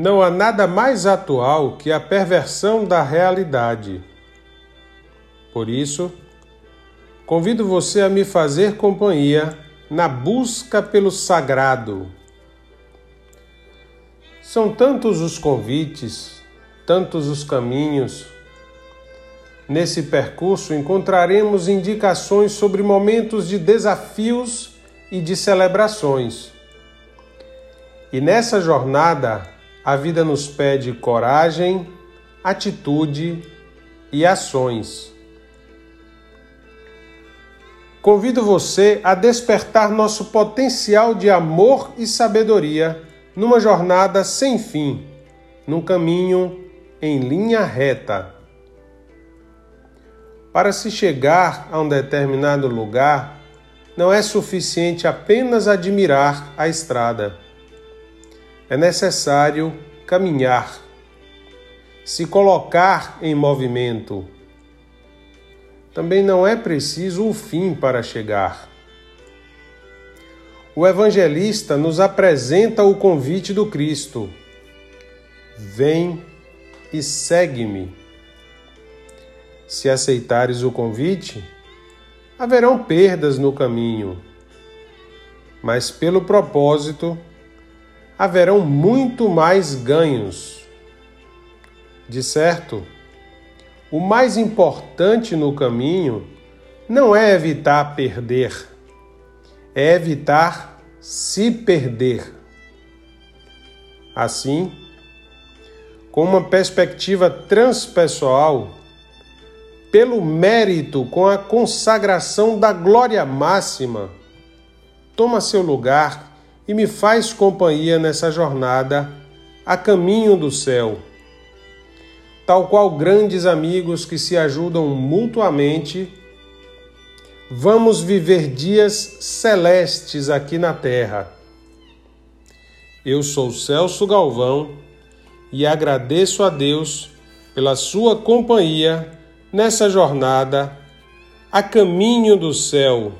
Não há nada mais atual que a perversão da realidade. Por isso, convido você a me fazer companhia na busca pelo sagrado. São tantos os convites, tantos os caminhos. Nesse percurso encontraremos indicações sobre momentos de desafios e de celebrações. E nessa jornada, a vida nos pede coragem, atitude e ações. Convido você a despertar nosso potencial de amor e sabedoria numa jornada sem fim, num caminho em linha reta. Para se chegar a um determinado lugar, não é suficiente apenas admirar a estrada é necessário caminhar, se colocar em movimento. Também não é preciso o fim para chegar. O evangelista nos apresenta o convite do Cristo: Vem e segue-me. Se aceitares o convite, haverão perdas no caminho, mas pelo propósito haverão muito mais ganhos. De certo, o mais importante no caminho não é evitar perder, é evitar se perder. Assim, com uma perspectiva transpessoal, pelo mérito com a consagração da glória máxima, toma seu lugar e me faz companhia nessa jornada a caminho do céu. Tal qual grandes amigos que se ajudam mutuamente, vamos viver dias celestes aqui na terra. Eu sou Celso Galvão e agradeço a Deus pela sua companhia nessa jornada a caminho do céu.